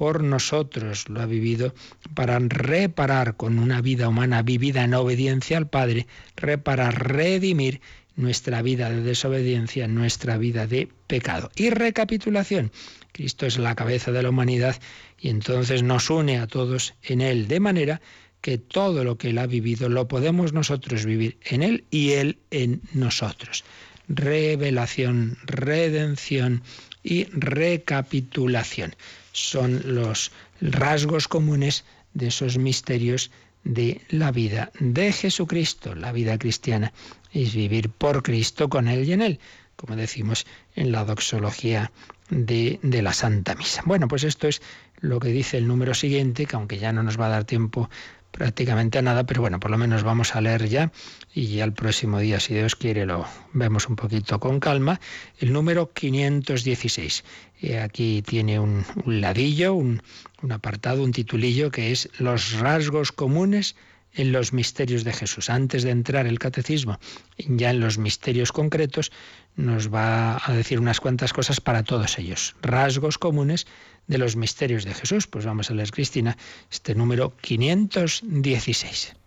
por nosotros, lo ha vivido para reparar con una vida humana vivida en obediencia al Padre, reparar, redimir nuestra vida de desobediencia, nuestra vida de pecado. Y recapitulación. Cristo es la cabeza de la humanidad y entonces nos une a todos en Él, de manera que todo lo que Él ha vivido lo podemos nosotros vivir en Él y Él en nosotros. Revelación, redención y recapitulación son los rasgos comunes de esos misterios de la vida de Jesucristo. La vida cristiana es vivir por Cristo, con Él y en Él, como decimos en la doxología de, de, la Santa Misa. Bueno, pues esto es lo que dice el número siguiente, que aunque ya no nos va a dar tiempo prácticamente nada, pero bueno, por lo menos vamos a leer ya y ya el próximo día, si Dios quiere, lo vemos un poquito con calma. El número 516. Y aquí tiene un, ladillo, un, un apartado, un titulillo que es Los rasgos comunes en los misterios de Jesús. Antes de entrar el catecismo, ya en los misterios concretos, nos va a decir unas cuantas cosas para todos ellos. Rasgos comunes de los misterios de Jesús. Pues vamos a leer, Cristina, este número 516.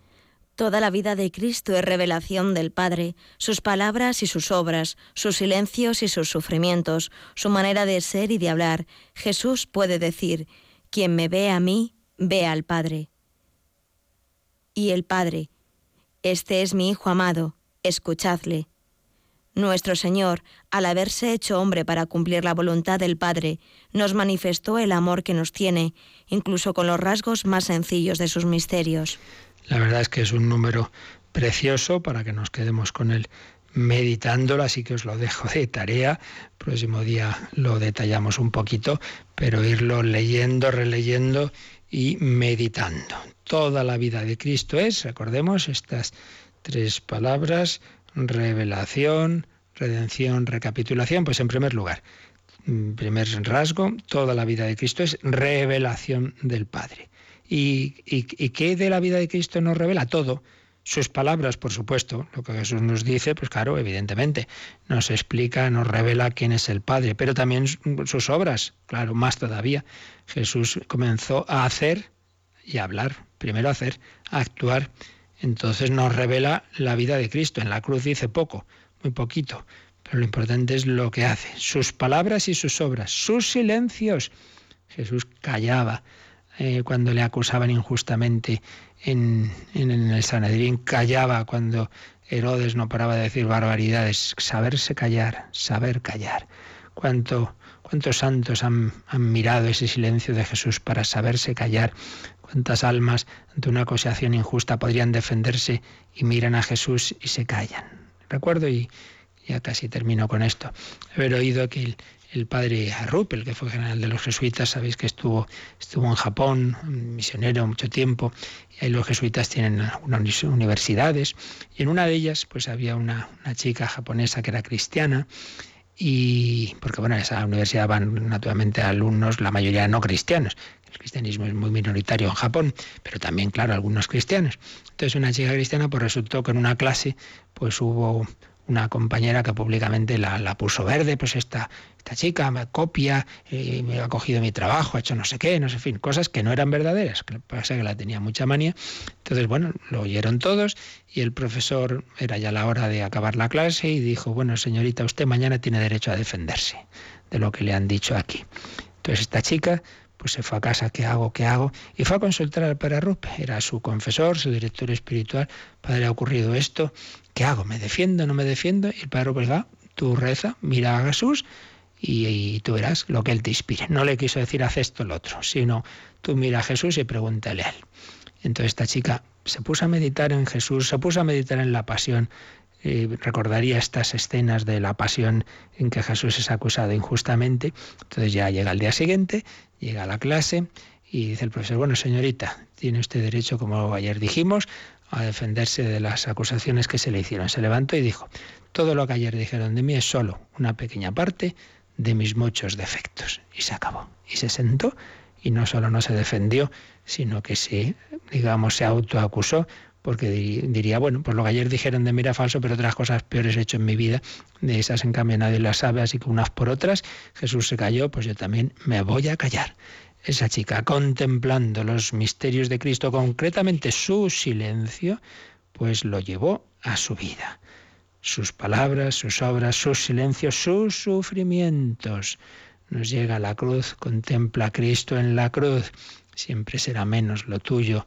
Toda la vida de Cristo es revelación del Padre, sus palabras y sus obras, sus silencios y sus sufrimientos, su manera de ser y de hablar. Jesús puede decir, quien me ve a mí, ve al Padre. Y el Padre, este es mi Hijo amado, escuchadle. Nuestro Señor, al haberse hecho hombre para cumplir la voluntad del Padre, nos manifestó el amor que nos tiene, incluso con los rasgos más sencillos de sus misterios. La verdad es que es un número precioso para que nos quedemos con él meditándolo, así que os lo dejo de tarea. Próximo día lo detallamos un poquito, pero irlo leyendo, releyendo y meditando. Toda la vida de Cristo es, recordemos estas tres palabras, revelación, redención, recapitulación. Pues en primer lugar, primer rasgo, toda la vida de Cristo es revelación del Padre. ¿Y, qué de la vida de Cristo nos revela? Todo. Sus palabras, por supuesto, lo que Jesús nos dice, pues claro, evidentemente, nos explica, nos revela quién es el Padre, pero también sus obras, claro, más todavía. Jesús comenzó a hacer y a hablar, primero a hacer, a actuar entonces nos revela la vida de Cristo. En la cruz dice poco, muy poquito, pero lo importante es lo que hace, sus palabras y sus obras, sus silencios. Jesús callaba eh, cuando le acusaban injustamente en, en, el Sanedrín, callaba cuando Herodes no paraba de decir barbaridades, saberse callar, saber callar. ¿Cuánto, ¿Cuántos santos han, han mirado ese silencio de Jesús para saberse callar? ¿Cuántas almas ante una acusación injusta podrían defenderse y miran a Jesús y se callan? Recuerdo, y ya casi termino con esto, haber oído que el, padre Harrup, el que fue general de los jesuitas, sabéis que estuvo, estuvo en Japón, misionero mucho tiempo, y ahí los jesuitas tienen algunas universidades, y en una de ellas pues había una, una chica japonesa que era cristiana, y porque bueno, a esa universidad van naturalmente alumnos, la mayoría no cristianos, el cristianismo es muy minoritario en Japón, pero también, claro, algunos cristianos. Entonces una chica cristiana pues resultó que en una clase pues hubo una compañera que públicamente la, puso verde, pues esta, esta chica me copia, eh, me ha cogido mi trabajo, ha hecho no sé qué, no sé, fin, cosas que no eran verdaderas, que pasa que la tenía mucha manía. Entonces, bueno, lo oyeron todos y el profesor era ya la hora de acabar la clase y dijo, bueno, señorita, usted mañana tiene derecho a defenderse de lo que le han dicho aquí. Entonces esta chica pues se fue a casa, ¿qué hago? ¿Qué hago? Y fue a consultar al padre era su confesor, su director espiritual, padre, ha ocurrido esto, ¿qué hago? ¿Me defiendo? ¿No me defiendo? Y el padre Rupe va, tú reza, mira a Jesús y, tú verás lo que él te inspire. No le quiso decir haz esto lo otro, sino tú mira a Jesús y pregúntale a él. Entonces esta chica se puso a meditar en Jesús, se puso a meditar en la pasión, recordaría estas escenas de la pasión en que Jesús es acusado injustamente. Entonces ya llega el día siguiente, llega a la clase y dice el profesor, bueno señorita, tiene usted derecho, como ayer dijimos, a defenderse de las acusaciones que se le hicieron. Se levantó y dijo, todo lo que ayer dijeron de mí es solo una pequeña parte de mis muchos defectos. Y se acabó. Y se sentó y no solo no se defendió, sino que se, digamos, se autoacusó porque diría, bueno, pues lo que ayer dijeron de mí era falso, pero otras cosas peores he hecho en mi vida, de esas en cambio nadie las sabe, así que unas por otras, Jesús se cayó, pues yo también me voy a callar. Esa chica, contemplando los misterios de Cristo, concretamente su silencio, pues lo llevó a su vida. Sus palabras, sus obras, sus silencios, sus sufrimientos. Nos llega a la cruz, contempla a Cristo en la cruz. Siempre será menos lo tuyo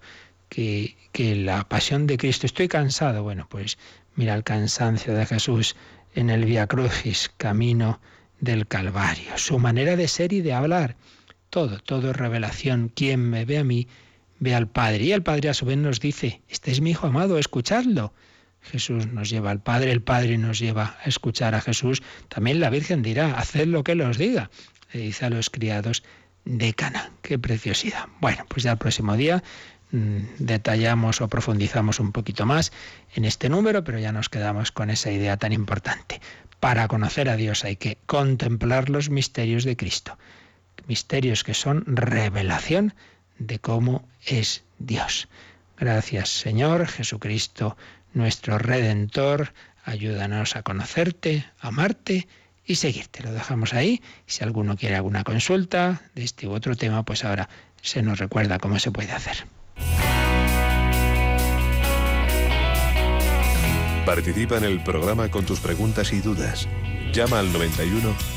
que, la pasión de Cristo. Estoy cansado. Bueno, pues mira el cansancio de Jesús en el Via Crucis, camino del Calvario. Su manera de ser y de hablar. Todo, todo es revelación. Quien me ve a mí, ve al Padre. Y el Padre a su vez nos dice, este es mi Hijo amado, escuchadlo. Jesús nos lleva al Padre, el Padre nos lleva a escuchar a Jesús. También la Virgen dirá, haced lo que Él os diga. Le dice a los criados de Cana. Qué preciosidad. Bueno, pues ya el próximo día Mm, detallamos o profundizamos un poquito más en este número, pero ya nos quedamos con esa idea tan importante. Para conocer a Dios hay que contemplar los misterios de Cristo, misterios que son revelación de cómo es Dios. Gracias Señor Jesucristo, nuestro Redentor, ayúdanos a conocerte, amarte y seguirte. Lo dejamos ahí. Si alguno quiere alguna consulta de este u otro tema, pues ahora se nos recuerda cómo se puede hacer. Participa en el programa con tus preguntas y dudas. Llama al 91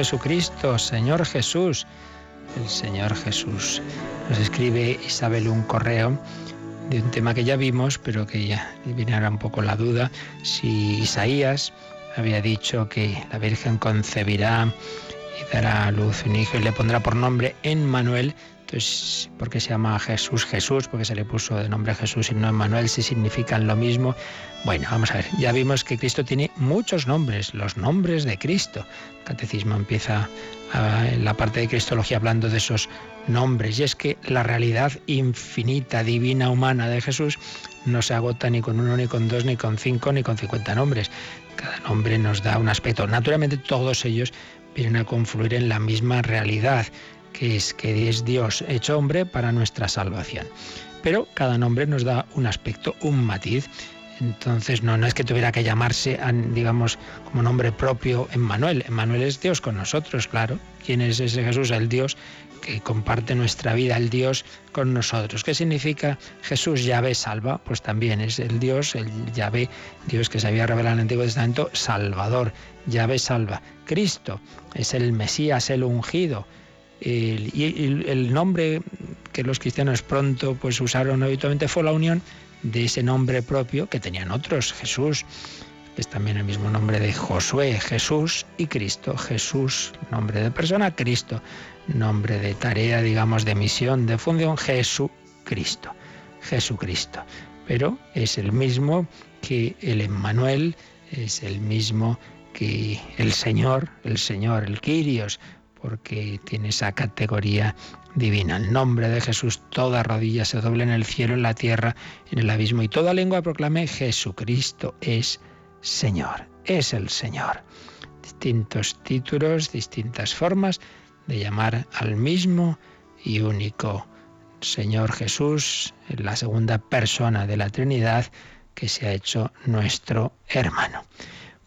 Jesucristo, Señor Jesús. El Señor Jesús. Nos escribe Isabel un correo de un tema que ya vimos, pero que ya viene un poco la duda, si Isaías había dicho que la Virgen concebirá y dará a luz un hijo y le pondrá por nombre Emmanuel, entonces, ¿por qué se llama Jesús Jesús? Porque se le puso de nombre Jesús y no Emmanuel, si significan lo mismo. Bueno, vamos a ver, ya vimos que Cristo tiene muchos nombres, los nombres de Cristo. El catecismo empieza en la parte de Cristología hablando de esos nombres. Y es que la realidad infinita, divina, humana de Jesús no se agota ni con uno, ni con dos, ni con cinco, ni con cincuenta nombres. Cada nombre nos da un aspecto. Naturalmente todos ellos vienen a confluir en la misma realidad que es que es Dios hecho hombre para nuestra salvación. Pero cada nombre nos da un aspecto, un matiz. Entonces no, no es que tuviera que llamarse, digamos, como nombre propio Emmanuel. Emmanuel es Dios con nosotros, claro. ¿Quién es ese Jesús? El Dios que comparte nuestra vida, el Dios con nosotros. ¿Qué significa Jesús Yahvé salva? Pues también es el Dios, el Yahvé, Dios que se había revelado en el Antiguo Testamento, Salvador. Yahvé salva. Cristo es el Mesías, el ungido y el, nombre que los cristianos pronto pues usaron habitualmente fue la unión de ese nombre propio que tenían otros, Jesús, que es también el mismo nombre de Josué, Jesús y Cristo. Jesús, nombre de persona, Cristo, nombre de tarea, digamos, de misión, de función, Jesucristo. Jesucristo. Pero es el mismo que el Emmanuel, es el mismo que el Señor, el Señor, el Kyrios, porque tiene esa categoría divina. El nombre de Jesús, toda rodilla se doble en el cielo, en la tierra, en el abismo, y toda lengua proclame Jesucristo es Señor, es el Señor. Distintos títulos, distintas formas de llamar al mismo y único Señor Jesús, la segunda persona de la Trinidad, que se ha hecho nuestro hermano.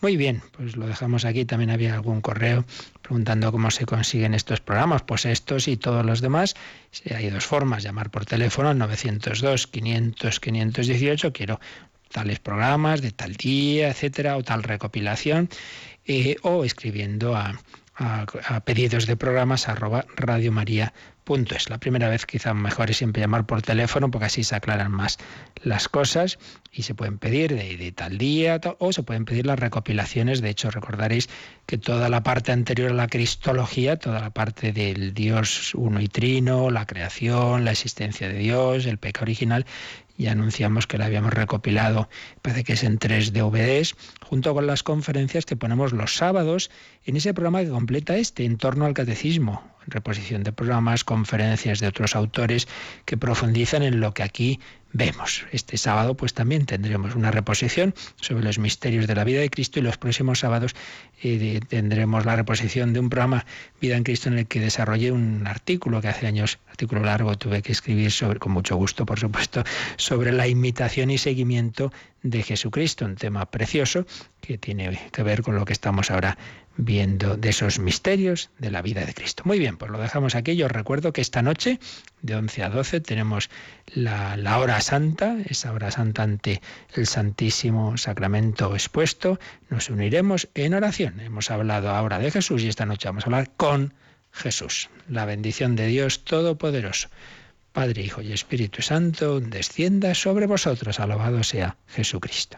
Muy bien, pues lo dejamos aquí. También había algún correo preguntando cómo se consiguen estos programas. Pues estos y todos los demás. Hay dos formas, llamar por teléfono 902 500 518. Quiero tales programas de tal día, etcétera, o tal recopilación, eh, o escribiendo a, pedidos de programas arroba radiomaria.es. punto es. La primera vez quizá mejor es siempre llamar por teléfono porque así se aclaran más las cosas y se pueden pedir de, tal día o se pueden pedir las recopilaciones. De hecho, recordaréis que toda la parte anterior a la cristología, toda la parte del Dios uno y trino, la creación, la existencia de Dios, el pecado original, y anunciamos que la habíamos recopilado, parece que es en tres DVDs, junto con las conferencias que ponemos los sábados en ese programa que completa este, en torno al catecismo, reposición de programas, conferencias de otros autores que profundizan en lo que aquí vemos. Este sábado pues también tendremos una reposición sobre los misterios de la vida de Cristo y los próximos sábados eh, tendremos la reposición de un programa Vida en Cristo en el que desarrollé un artículo que hace años, artículo largo, tuve que escribir con mucho gusto por supuesto, sobre la imitación y seguimiento de Jesucristo, un tema precioso que tiene que ver con lo que estamos ahora viendo de esos misterios de la vida de Cristo. Muy bien, pues lo dejamos aquí. Yo os recuerdo que esta noche, de 11 a 12, tenemos la, la, hora santa, esa hora santa ante el Santísimo Sacramento expuesto. Nos uniremos en oración. Hemos hablado ahora de Jesús y esta noche vamos a hablar con Jesús. La bendición de Dios Todopoderoso. Padre, Hijo y Espíritu Santo, descienda sobre vosotros. Alabado sea Jesucristo.